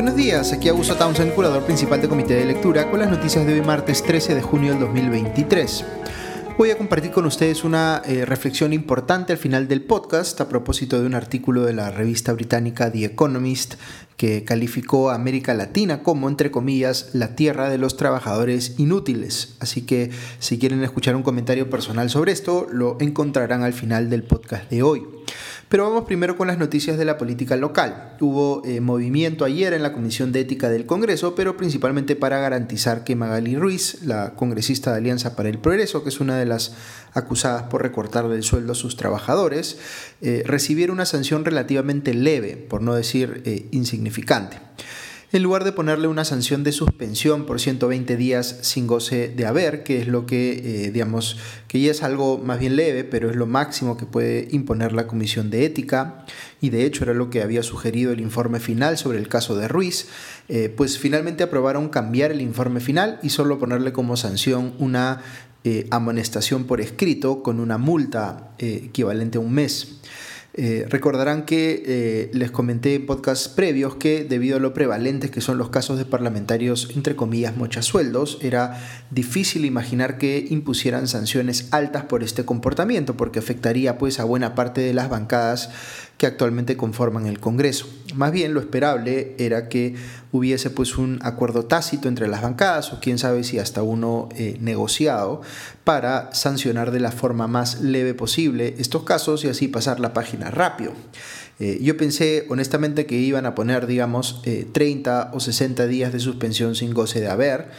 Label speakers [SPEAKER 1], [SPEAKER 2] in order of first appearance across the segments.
[SPEAKER 1] Buenos días, aquí Augusto Townsend, curador principal de Comité de Lectura, con las noticias de hoy martes 13 de junio del 2023. Voy a compartir con ustedes una eh, reflexión importante al final del podcast a propósito de un artículo de la revista británica The Economist que calificó a América Latina como, entre comillas, la tierra de los trabajadores inútiles. Así que si quieren escuchar un comentario personal sobre esto, lo encontrarán al final del podcast de hoy. Pero vamos primero con las noticias de la política local. Hubo eh, movimiento ayer en la Comisión de Ética del Congreso, pero principalmente para garantizar que Magali Ruiz, la congresista de Alianza para el Progreso, que es una de las acusadas por recortarle el sueldo a sus trabajadores, eh, recibiera una sanción relativamente leve, por no decir eh, insignificante en lugar de ponerle una sanción de suspensión por 120 días sin goce de haber, que es lo que, eh, digamos, que ya es algo más bien leve, pero es lo máximo que puede imponer la Comisión de Ética, y de hecho era lo que había sugerido el informe final sobre el caso de Ruiz, eh, pues finalmente aprobaron cambiar el informe final y solo ponerle como sanción una eh, amonestación por escrito con una multa equivalente a un mes. Eh, recordarán que eh, les comenté en podcasts previos que debido a lo prevalentes que son los casos de parlamentarios entre comillas mochasueldos, era difícil imaginar que impusieran sanciones altas por este comportamiento porque afectaría pues a buena parte de las bancadas que actualmente conforman el Congreso. Más bien lo esperable era que hubiese pues un acuerdo tácito entre las bancadas o quién sabe si hasta uno eh, negociado para sancionar de la forma más leve posible estos casos y así pasar la página rápido. Eh, yo pensé honestamente que iban a poner digamos 30 eh, o 60 días de suspensión sin goce de haber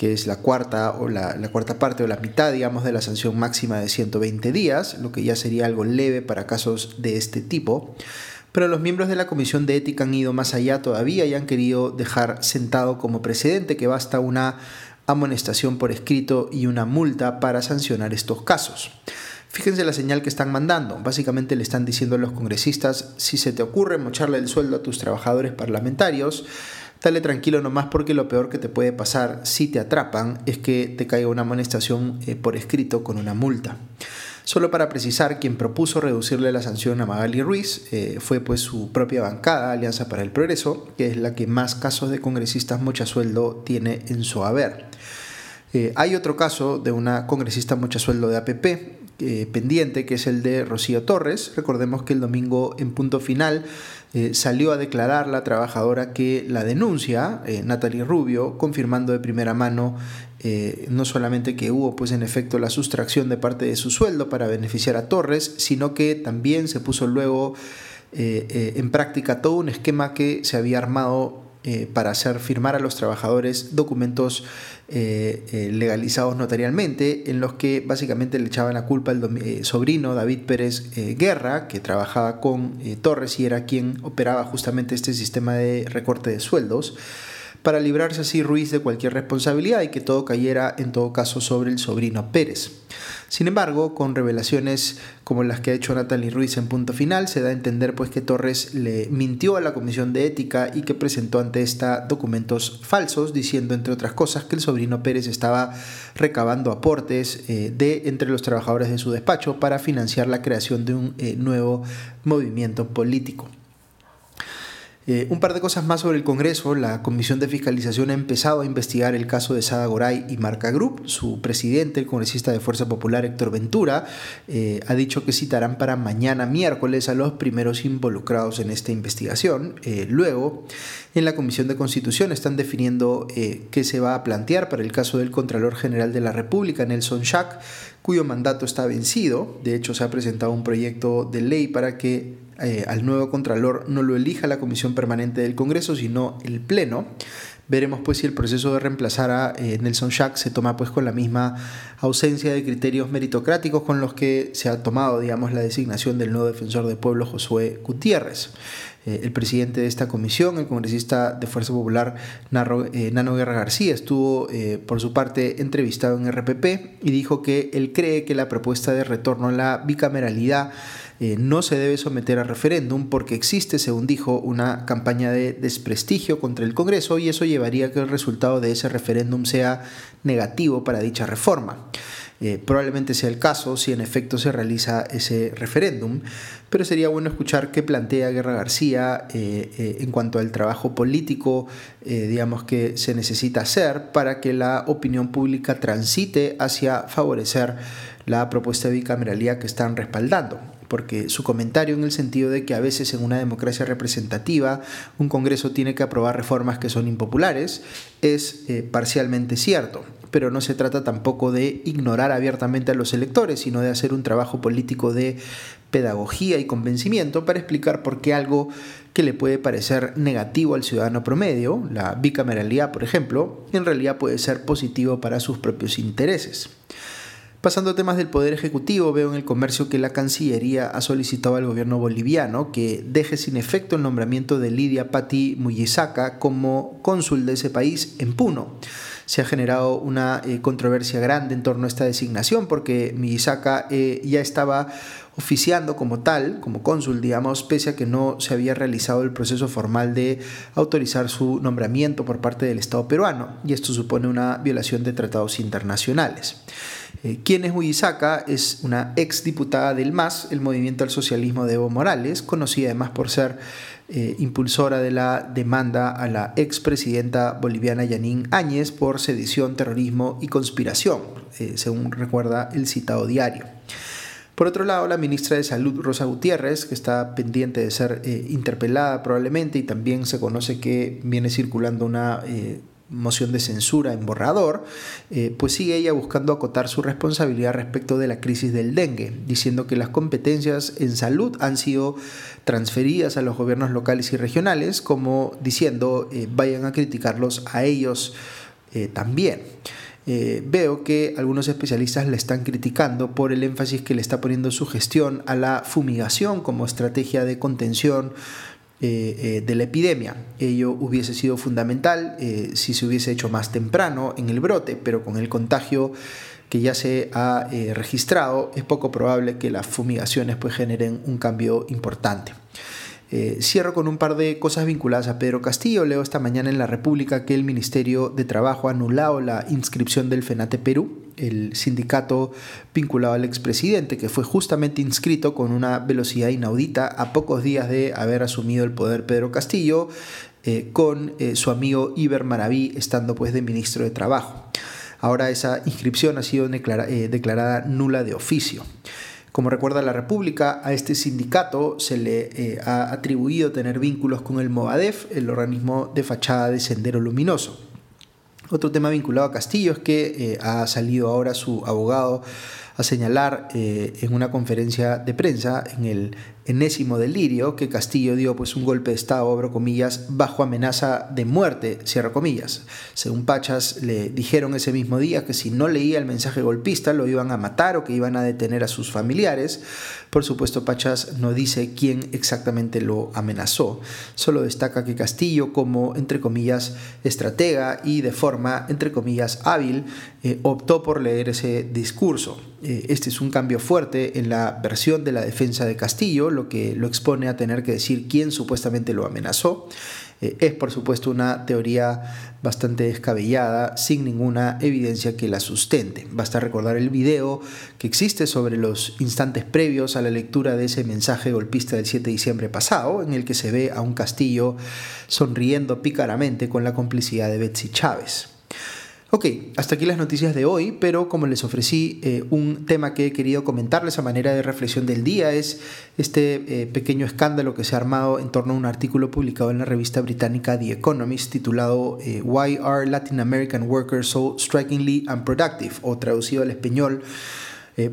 [SPEAKER 1] que es la cuarta o la, cuarta parte o la mitad, digamos, de la sanción máxima de 120 días, lo que ya sería algo leve para casos de este tipo. Pero los miembros de la Comisión de Ética han ido más allá todavía y han querido dejar sentado como precedente que basta una amonestación por escrito y una multa para sancionar estos casos. Fíjense la señal que están mandando. Básicamente le están diciendo a los congresistas, si se te ocurre mocharle el sueldo a tus trabajadores parlamentarios, Dale tranquilo nomás porque lo peor que te puede pasar si te atrapan es que te caiga una amonestación eh, por escrito con una multa. Solo para precisar, quien propuso reducirle la sanción a Magali Ruiz eh, fue pues su propia bancada, Alianza para el Progreso, que es la que más casos de congresistas mucha sueldo tiene en su haber. Eh, hay otro caso de una congresista mucha sueldo de APP, eh, pendiente, que es el de Rocío Torres. Recordemos que el domingo en punto final eh, salió a declarar la trabajadora que la denuncia, Natalie Rubio, confirmando de primera mano no solamente que hubo pues en efecto la sustracción de parte de su sueldo para beneficiar a Torres, sino que también se puso luego en práctica todo un esquema que se había armado eh, para hacer firmar a los trabajadores documentos eh, eh, legalizados notarialmente, en los que básicamente le echaban la culpa al sobrino David Pérez Guerra, que trabajaba con Torres y era quien operaba justamente este sistema de recorte de sueldos para librarse así Ruiz de cualquier responsabilidad y que todo cayera en todo caso sobre el sobrino Pérez. Sin embargo, con revelaciones como las que ha hecho Natalie Ruiz en punto final, se da a entender pues que Torres le mintió a la Comisión de Ética y que presentó ante esta documentos falsos, diciendo entre otras cosas que el sobrino Pérez estaba recabando aportes eh, de entre los trabajadores de su despacho para financiar la creación de un eh, nuevo movimiento político. Eh, un par de cosas más sobre el Congreso. La Comisión de Fiscalización ha empezado a investigar el caso de Sada Goray y Marca Group. Su presidente, el congresista de Fuerza Popular, Héctor Ventura, eh, ha dicho que citarán para mañana miércoles a los primeros involucrados en esta investigación. Eh, luego, en la Comisión de Constitución están definiendo qué se va a plantear para el caso del Contralor General de la República, Nelson Schack, cuyo mandato está vencido. De hecho, se ha presentado un proyecto de ley para que eh, al nuevo Contralor no lo elija la Comisión Permanente del Congreso, sino el Pleno. Veremos pues si el proceso de reemplazar a eh, Nelson Schack se toma pues con la misma ausencia de criterios meritocráticos con los que se ha tomado, digamos, la designación del nuevo defensor del pueblo Josué Gutiérrez. Eh, el presidente de esta comisión, el congresista de Fuerza Popular Nano Guerra García, estuvo por su parte entrevistado en RPP y dijo que él cree que la propuesta de retorno a la bicameralidad eh, no se debe someter a referéndum porque existe, según dijo, una campaña de desprestigio contra el Congreso y eso llevaría a que el resultado de ese referéndum sea negativo para dicha reforma. Eh, probablemente sea el caso si en efecto se realiza ese referéndum, pero sería bueno escuchar qué plantea Guerra García eh, en cuanto al trabajo político, digamos, que se necesita hacer para que la opinión pública transite hacia favorecer la propuesta de bicameralía que están respaldando porque su comentario en el sentido de que a veces en una democracia representativa un Congreso tiene que aprobar reformas que son impopulares es parcialmente cierto pero no se trata tampoco de ignorar abiertamente a los electores, sino de hacer un trabajo político de pedagogía y convencimiento para explicar por qué algo que le puede parecer negativo al ciudadano promedio, la bicameralidad por ejemplo, en realidad puede ser positivo para sus propios intereses. Pasando a temas del Poder Ejecutivo, veo en el comercio que la Cancillería ha solicitado al gobierno boliviano que deje sin efecto el nombramiento de Lidia Patti Muyisaca como cónsul de ese país en Puno se ha generado una eh, controversia grande en torno a esta designación porque Miyazaka eh, ya estaba oficiando como tal, como cónsul, digamos, pese a que no se había realizado el proceso formal de autorizar su nombramiento por parte del Estado peruano, y esto supone una violación de tratados internacionales. Eh, ¿Quién es Muyisaka? Es una ex diputada del MAS, el Movimiento al Socialismo de Evo Morales, conocida además por ser eh, impulsora de la demanda a la expresidenta boliviana Yanín Áñez por sedición, terrorismo y conspiración, eh, según recuerda el citado diario. Por otro lado, la ministra de Salud, Rosa Gutiérrez, que está pendiente de ser eh, interpelada probablemente y también se conoce que viene circulando una moción de censura en borrador, eh, pues sigue ella buscando acotar su responsabilidad respecto de la crisis del dengue, diciendo que las competencias en salud han sido transferidas a los gobiernos locales y regionales, como diciendo eh, vayan a criticarlos a ellos eh, también. veo que algunos especialistas le están criticando por el énfasis que le está poniendo su gestión a la fumigación como estrategia de contención eh, eh, de la epidemia. Ello hubiese sido fundamental eh, si se hubiese hecho más temprano en el brote, pero con el contagio que ya se ha registrado, es poco probable que las fumigaciones pues, generen un cambio importante. cierro con un par de cosas vinculadas a Pedro Castillo. Leo esta mañana en La República que el Ministerio de Trabajo ha anulado la inscripción del FENATE Perú el sindicato vinculado al expresidente, que fue justamente inscrito con una velocidad inaudita a pocos días de haber asumido el poder Pedro Castillo, eh, con eh, su amigo Iber Maraví estando pues de ministro de Trabajo. Ahora esa inscripción ha sido eh, declarada nula de oficio. Como recuerda la República, a este sindicato se le ha atribuido tener vínculos con el Movadef, el organismo de fachada de Sendero Luminoso. Otro tema vinculado a Castillo es que eh, ha salido ahora su abogado a señalar eh, en una conferencia de prensa en el enésimo delirio que Castillo dio pues un golpe de estado, abro comillas, bajo amenaza de muerte, cierro comillas. Según Pachas le dijeron ese mismo día que si no leía el mensaje golpista lo iban a matar o que iban a detener a sus familiares. Por supuesto Pachas no dice quién exactamente lo amenazó, solo destaca que Castillo como entre comillas estratega y de forma entre comillas hábil eh, optó por leer ese discurso. Eh, este es un cambio fuerte en la versión de la defensa de Castillo, lo que lo expone a tener que decir quién supuestamente lo amenazó. Eh, es por supuesto una teoría bastante descabellada, sin ninguna evidencia que la sustente. Basta recordar el video que existe sobre los instantes previos a la lectura de ese mensaje golpista del 7 de diciembre pasado, en el que se ve a un Castillo sonriendo pícaramente con la complicidad de Betsy Chávez. Ok, hasta aquí las noticias de hoy, pero como les ofrecí, eh, un tema que he querido comentarles a manera de reflexión del día es este eh, pequeño escándalo que se ha armado en torno a un artículo publicado en la revista británica The Economist titulado eh, Why are Latin American workers so strikingly unproductive? o traducido al español,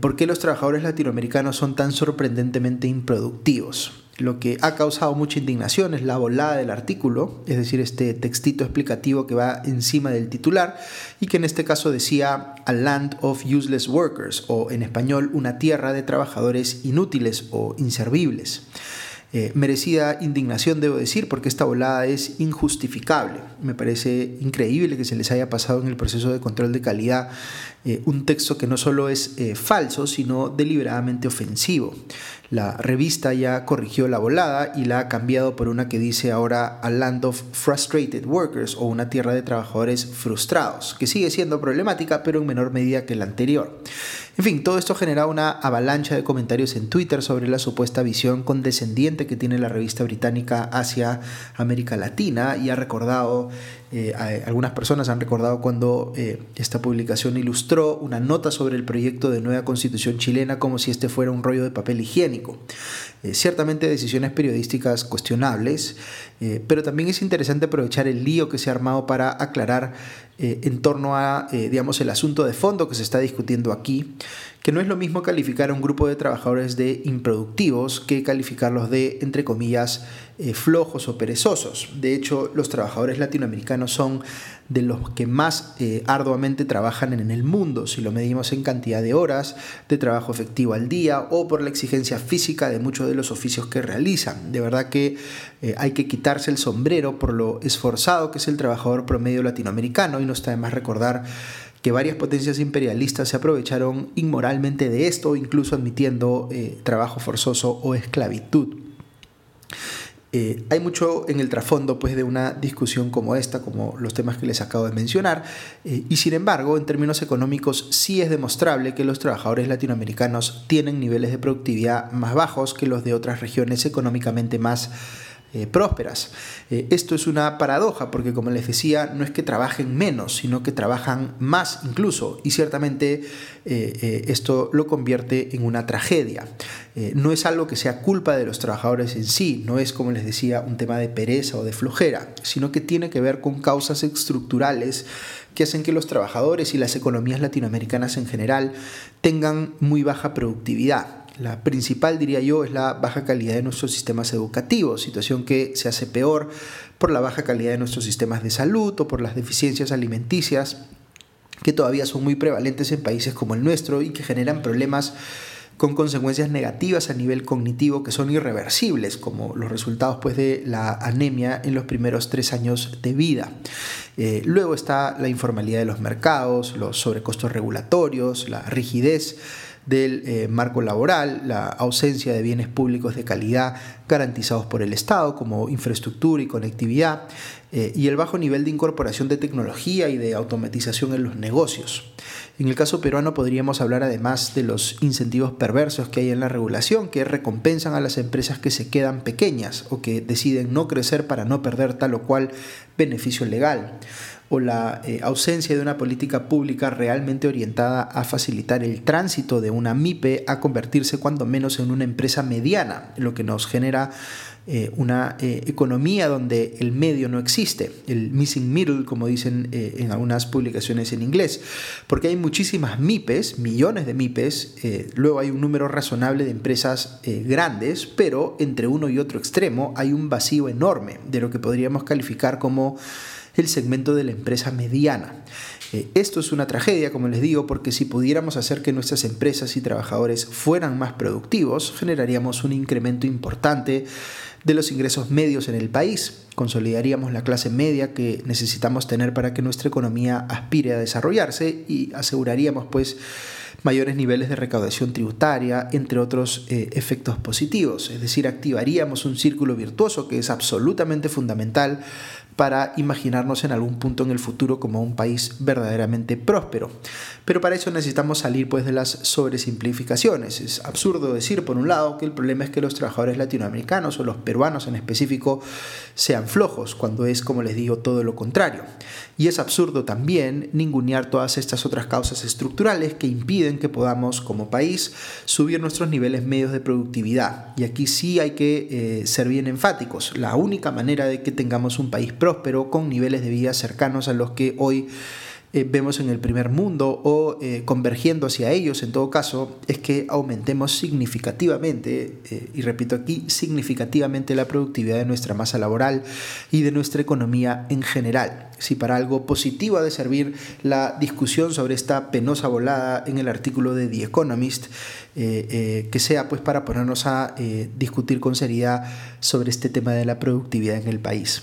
[SPEAKER 1] ¿por qué los trabajadores latinoamericanos son tan sorprendentemente improductivos? Lo que ha causado mucha indignación es la volada del artículo, es decir, este textito explicativo que va encima del titular y que en este caso decía A Land of Useless Workers o en español una tierra de trabajadores inútiles o inservibles. Eh, merecida indignación, debo decir, porque esta volada es injustificable. Me parece increíble que se les haya pasado en el proceso de control de calidad eh, un texto que no solo es eh, falso, sino deliberadamente ofensivo. La revista ya corrigió la volada y la ha cambiado por una que dice ahora A Land of Frustrated Workers o una tierra de trabajadores frustrados, que sigue siendo problemática pero en menor medida que la anterior. En fin, todo esto genera una avalancha de comentarios en Twitter sobre la supuesta visión condescendiente que tiene la revista británica hacia América Latina y ha recordado, eh, algunas personas han recordado cuando esta publicación ilustró una nota sobre el proyecto de nueva constitución chilena como si este fuera un rollo de papel higiénico. Eh, ciertamente decisiones periodísticas cuestionables, pero también es interesante aprovechar el lío que se ha armado para aclarar eh, en torno a, eh, digamos, el asunto de fondo que se está discutiendo aquí, que no es lo mismo calificar a un grupo de trabajadores de improductivos que calificarlos de, entre comillas, eh, flojos o perezosos. De hecho, los trabajadores latinoamericanos son de los que más eh, arduamente trabajan en el mundo, si lo medimos en cantidad de horas de trabajo efectivo al día o por la exigencia física de muchos de los oficios que realizan. De verdad que eh, hay que quitarse el sombrero por lo esforzado que es el trabajador promedio latinoamericano y no está de más recordar que varias potencias imperialistas se aprovecharon inmoralmente de esto, incluso admitiendo eh, trabajo forzoso o esclavitud. Eh, hay mucho en el trasfondo pues, de una discusión como esta, como los temas que les acabo de mencionar, eh, y sin embargo, en términos económicos, sí es demostrable que los trabajadores latinoamericanos tienen niveles de productividad más bajos que los de otras regiones económicamente más eh, prósperas. Eh, esto es una paradoja porque, como les decía, no es que trabajen menos, sino que trabajan más incluso. Y ciertamente eh, esto lo convierte en una tragedia. no es algo que sea culpa de los trabajadores en sí, no es, como les decía, un tema de pereza o de flojera, sino que tiene que ver con causas estructurales que hacen que los trabajadores y las economías latinoamericanas en general tengan muy baja productividad. La principal, diría yo, es la baja calidad de nuestros sistemas educativos, situación que se hace peor por la baja calidad de nuestros sistemas de salud o por las deficiencias alimenticias que todavía son muy prevalentes en países como el nuestro y que generan problemas con consecuencias negativas a nivel cognitivo que son irreversibles, como los resultados pues, de la anemia en los primeros tres años de vida. Eh, luego está la informalidad de los mercados, los sobrecostos regulatorios, la rigidez del eh, marco laboral, la ausencia de bienes públicos de calidad garantizados por el Estado como infraestructura y conectividad, eh, y el bajo nivel de incorporación de tecnología y de automatización en los negocios. En el caso peruano podríamos hablar además de los incentivos perversos que hay en la regulación que recompensan a las empresas que se quedan pequeñas o que deciden no crecer para no perder tal o cual beneficio legal o la eh, ausencia de una política pública realmente orientada a facilitar el tránsito de una MIPE a convertirse cuando menos en una empresa mediana, lo que nos genera eh, una eh, economía donde el medio no existe, el missing middle, como dicen en algunas publicaciones en inglés, porque hay muchísimas MIPES, millones de MIPES, luego hay un número razonable de empresas grandes, pero entre uno y otro extremo hay un vacío enorme de lo que podríamos calificar como el segmento de la empresa mediana. Eh, esto es una tragedia, como les digo, porque si pudiéramos hacer que nuestras empresas y trabajadores fueran más productivos, generaríamos un incremento importante de los ingresos medios en el país, consolidaríamos la clase media que necesitamos tener para que nuestra economía aspire a desarrollarse y aseguraríamos pues mayores niveles de recaudación tributaria, entre otros eh, efectos positivos. Es decir, activaríamos un círculo virtuoso que es absolutamente fundamental para imaginarnos en algún punto en el futuro como un país verdaderamente próspero. Pero para eso necesitamos salir pues de las sobresimplificaciones. Es absurdo decir por un lado que el problema es que los trabajadores latinoamericanos o los peruanos en específico sean flojos, cuando es como les digo todo lo contrario. Y es absurdo también ningunear todas estas otras causas estructurales que impiden que podamos como país subir nuestros niveles medios de productividad. Y aquí sí hay que eh, ser bien enfáticos. La única manera de que tengamos un país próspero con niveles de vida cercanos a los que hoy eh, vemos en el primer mundo o eh, convergiendo hacia ellos, en todo caso, es que aumentemos significativamente, eh, y repito aquí, significativamente la productividad de nuestra masa laboral y de nuestra economía en general. Si para algo positivo ha de servir la discusión sobre esta penosa volada en el artículo de The Economist, que sea pues para ponernos a discutir con seriedad sobre este tema de la productividad en el país.